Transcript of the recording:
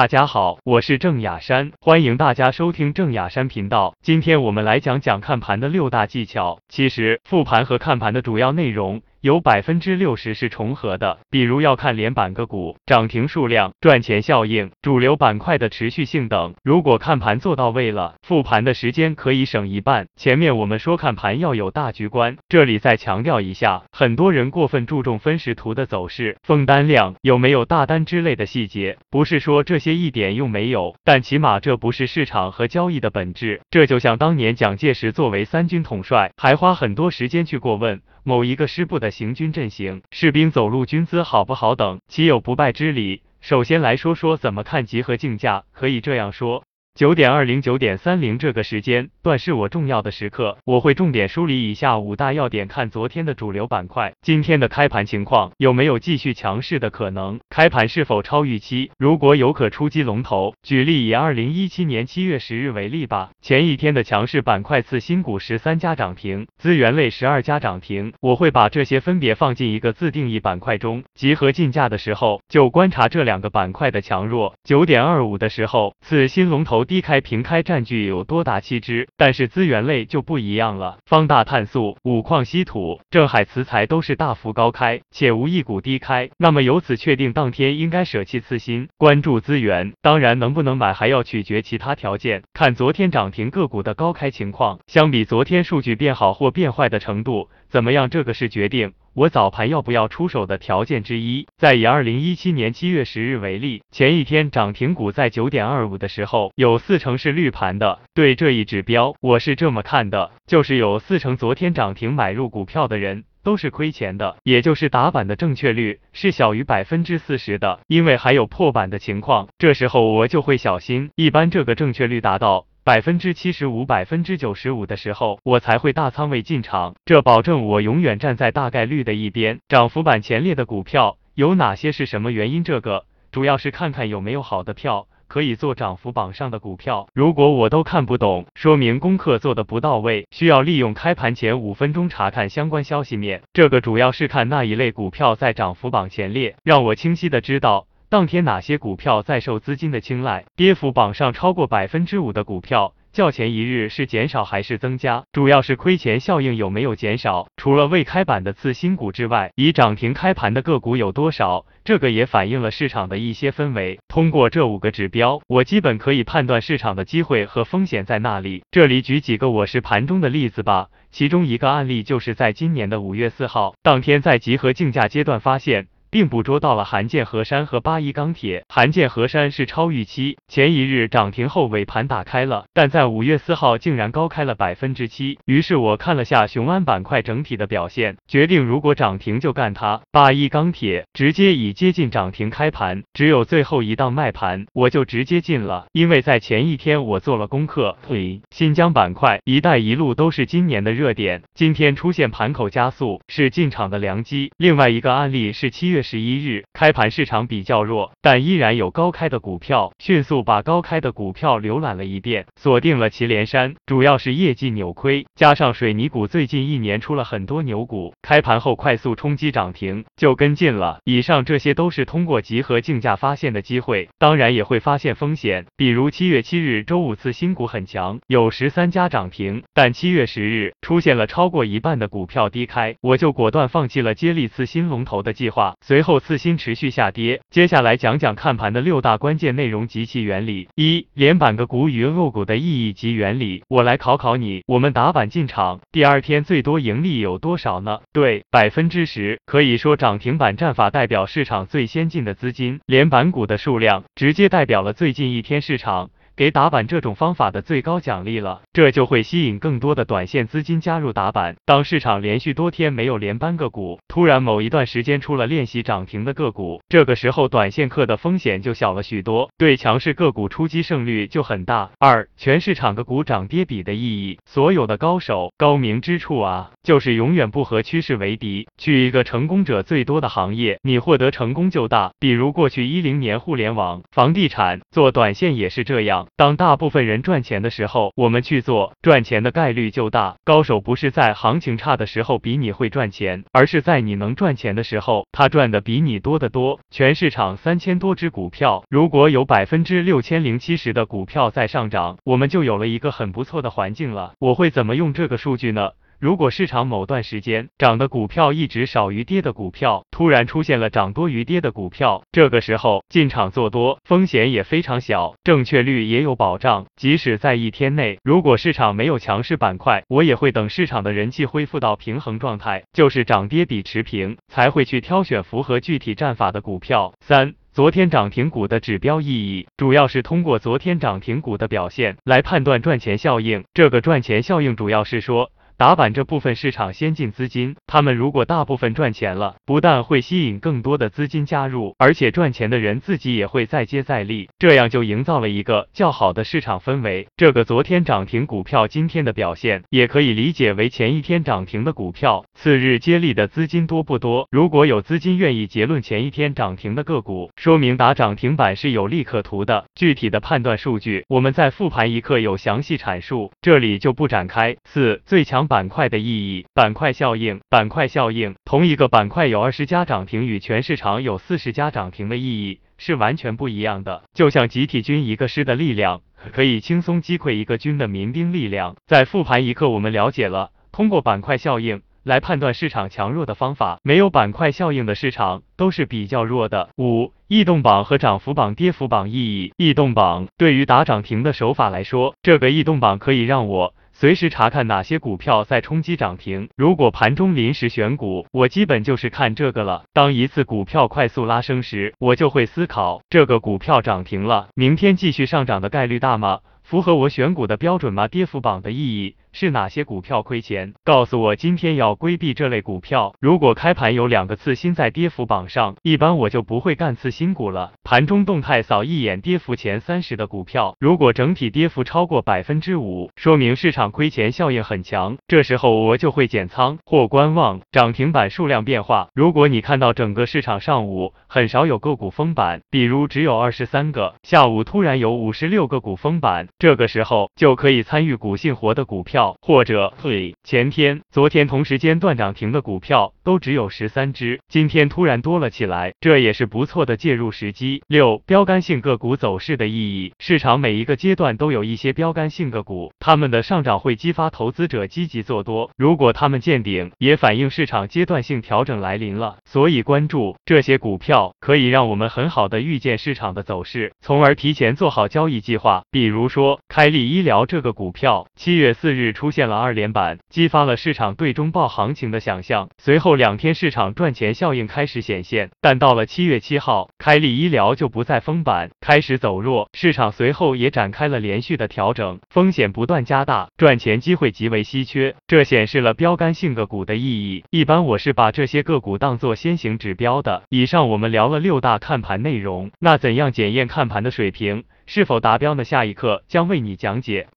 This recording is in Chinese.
大家好，我是郑雅山，欢迎大家收听郑雅山频道。今天我们来讲讲看盘的六大技巧。其实复盘和看盘的主要内容。有百分之六十是重合的，比如要看连板个股涨停数量、赚钱效应、主流板块的持续性等。如果看盘做到位了，复盘的时间可以省一半。前面我们说看盘要有大局观，这里再强调一下，很多人过分注重分时图的走势、封单量、有没有大单之类的细节，不是说这些一点用没有，但起码这不是市场和交易的本质。这就像当年蒋介石作为三军统帅，还花很多时间去过问。某一个师部的行军阵型，士兵走路军姿好不好等，岂有不败之理？首先来说说怎么看集合竞价，可以这样说。九点二零九点三零这个时间段是我重要的时刻，我会重点梳理以下五大要点，看昨天的主流板块，今天的开盘情况有没有继续强势的可能，开盘是否超预期，如果有可出击龙头。举例以二零一七年七月十日为例吧，前一天的强势板块次新股十三家涨停，资源类十二家涨停，我会把这些分别放进一个自定义板块中，集合竞价的时候就观察这两个板块的强弱。九点二五的时候，次新龙头。低开平开占据有多达七只，但是资源类就不一样了。方大碳素、五矿稀土、正海磁材都是大幅高开，且无一股低开。那么由此确定，当天应该舍弃次新，关注资源。当然，能不能买还要取决其他条件，看昨天涨停个股的高开情况，相比昨天数据变好或变坏的程度怎么样，这个是决定。我早盘要不要出手的条件之一。再以二零一七年七月十日为例，前一天涨停股在九点二五的时候，有四成是绿盘的。对这一指标，我是这么看的，就是有四成昨天涨停买入股票的人都是亏钱的，也就是打板的正确率是小于百分之四十的，因为还有破板的情况，这时候我就会小心。一般这个正确率达到。百分之七十五、百分之九十五的时候，我才会大仓位进场，这保证我永远站在大概率的一边。涨幅榜前列的股票有哪些？是什么原因？这个主要是看看有没有好的票可以做涨幅榜上的股票。如果我都看不懂，说明功课做的不到位，需要利用开盘前五分钟查看相关消息面。这个主要是看那一类股票在涨幅榜前列，让我清晰的知道。当天哪些股票在受资金的青睐？跌幅榜上超过百分之五的股票，较前一日是减少还是增加？主要是亏钱效应有没有减少？除了未开板的次新股之外，已涨停开盘的个股有多少？这个也反映了市场的一些氛围。通过这五个指标，我基本可以判断市场的机会和风险在哪里。这里举几个我是盘中的例子吧。其中一个案例就是在今年的五月四号当天，在集合竞价阶段发现。并捕捉到了韩建河山和八一钢铁。韩建河山是超预期，前一日涨停后尾盘打开了，但在五月四号竟然高开了百分之七。于是我看了下雄安板块整体的表现，决定如果涨停就干它。八一钢铁直接以接近涨停开盘，只有最后一档卖盘，我就直接进了，因为在前一天我做了功课。嘿，新疆板块、一带一路都是今年的热点，今天出现盘口加速，是进场的良机。另外一个案例是七月。十一日开盘市场比较弱，但依然有高开的股票，迅速把高开的股票浏览了一遍，锁定了祁连山，主要是业绩扭亏，加上水泥股最近一年出了很多牛股，开盘后快速冲击涨停，就跟进了。以上这些都是通过集合竞价发现的机会，当然也会发现风险，比如七月七日周五次新股很强，有十三家涨停，但七月十日出现了超过一半的股票低开，我就果断放弃了接力次新龙头的计划。随后次新持续下跌，接下来讲讲看盘的六大关键内容及其原理。一、连板个股与个股的意义及原理。我来考考你，我们打板进场，第二天最多盈利有多少呢？对，百分之十。可以说涨停板战法代表市场最先进的资金，连板股的数量直接代表了最近一天市场。给打板这种方法的最高奖励了，这就会吸引更多的短线资金加入打板。当市场连续多天没有连扳个股，突然某一段时间出了练习涨停的个股，这个时候短线客的风险就小了许多，对强势个股出击胜率就很大。二，全市场个股涨跌比的意义，所有的高手高明之处啊，就是永远不和趋势为敌。去一个成功者最多的行业，你获得成功就大。比如过去一零年互联网、房地产，做短线也是这样。当大部分人赚钱的时候，我们去做，赚钱的概率就大。高手不是在行情差的时候比你会赚钱，而是在你能赚钱的时候，他赚的比你多得多。全市场三千多只股票，如果有百分之六千零七十的股票在上涨，我们就有了一个很不错的环境了。我会怎么用这个数据呢？如果市场某段时间涨的股票一直少于跌的股票，突然出现了涨多于跌的股票，这个时候进场做多风险也非常小，正确率也有保障。即使在一天内，如果市场没有强势板块，我也会等市场的人气恢复到平衡状态，就是涨跌比持平，才会去挑选符合具体战法的股票。三、昨天涨停股的指标意义，主要是通过昨天涨停股的表现来判断赚钱效应。这个赚钱效应主要是说。打板这部分市场先进资金，他们如果大部分赚钱了，不但会吸引更多的资金加入，而且赚钱的人自己也会再接再厉，这样就营造了一个较好的市场氛围。这个昨天涨停股票今天的表现，也可以理解为前一天涨停的股票，次日接力的资金多不多？如果有资金愿意结论前一天涨停的个股，说明打涨停板是有利可图的。具体的判断数据，我们在复盘一刻有详细阐述，这里就不展开。四最强。板块的意义，板块效应，板块效应，同一个板块有二十家涨停与全市场有四十家涨停的意义是完全不一样的。就像集体军一个师的力量，可以轻松击溃一个军的民兵力量。在复盘一刻，我们了解了通过板块效应来判断市场强弱的方法。没有板块效应的市场都是比较弱的。五异动榜和涨幅榜、跌幅榜意义，异动榜对于打涨停的手法来说，这个异动榜可以让我。随时查看哪些股票在冲击涨停。如果盘中临时选股，我基本就是看这个了。当一次股票快速拉升时，我就会思考这个股票涨停了，明天继续上涨的概率大吗？符合我选股的标准吗？跌幅榜的意义是哪些股票亏钱？告诉我今天要规避这类股票。如果开盘有两个次新在跌幅榜上，一般我就不会干次新股了。盘中动态扫一眼跌幅前三十的股票，如果整体跌幅超过百分之五，说明市场亏钱效应很强，这时候我就会减仓或观望涨停板数量变化。如果你看到整个市场上午很少有个股封板，比如只有二十三个，下午突然有五十六个股封板。这个时候就可以参与股性活的股票，或者对前天、昨天同时间段涨停的股票都只有十三只，今天突然多了起来，这也是不错的介入时机。六、标杆性个股走势的意义，市场每一个阶段都有一些标杆性个股，他们的上涨会激发投资者积极做多，如果他们见顶，也反映市场阶段性调整来临了。所以关注这些股票，可以让我们很好的预见市场的走势，从而提前做好交易计划。比如说。开利医疗这个股票，七月四日出现了二连板，激发了市场对中报行情的想象。随后两天市场赚钱效应开始显现，但到了七月七号，开利医疗就不再封板，开始走弱，市场随后也展开了连续的调整，风险不断加大，赚钱机会极为稀缺。这显示了标杆性个股的意义。一般我是把这些个股当做先行指标的。以上我们聊了六大看盘内容，那怎样检验看盘的水平？是否达标呢？下一课将为你讲解。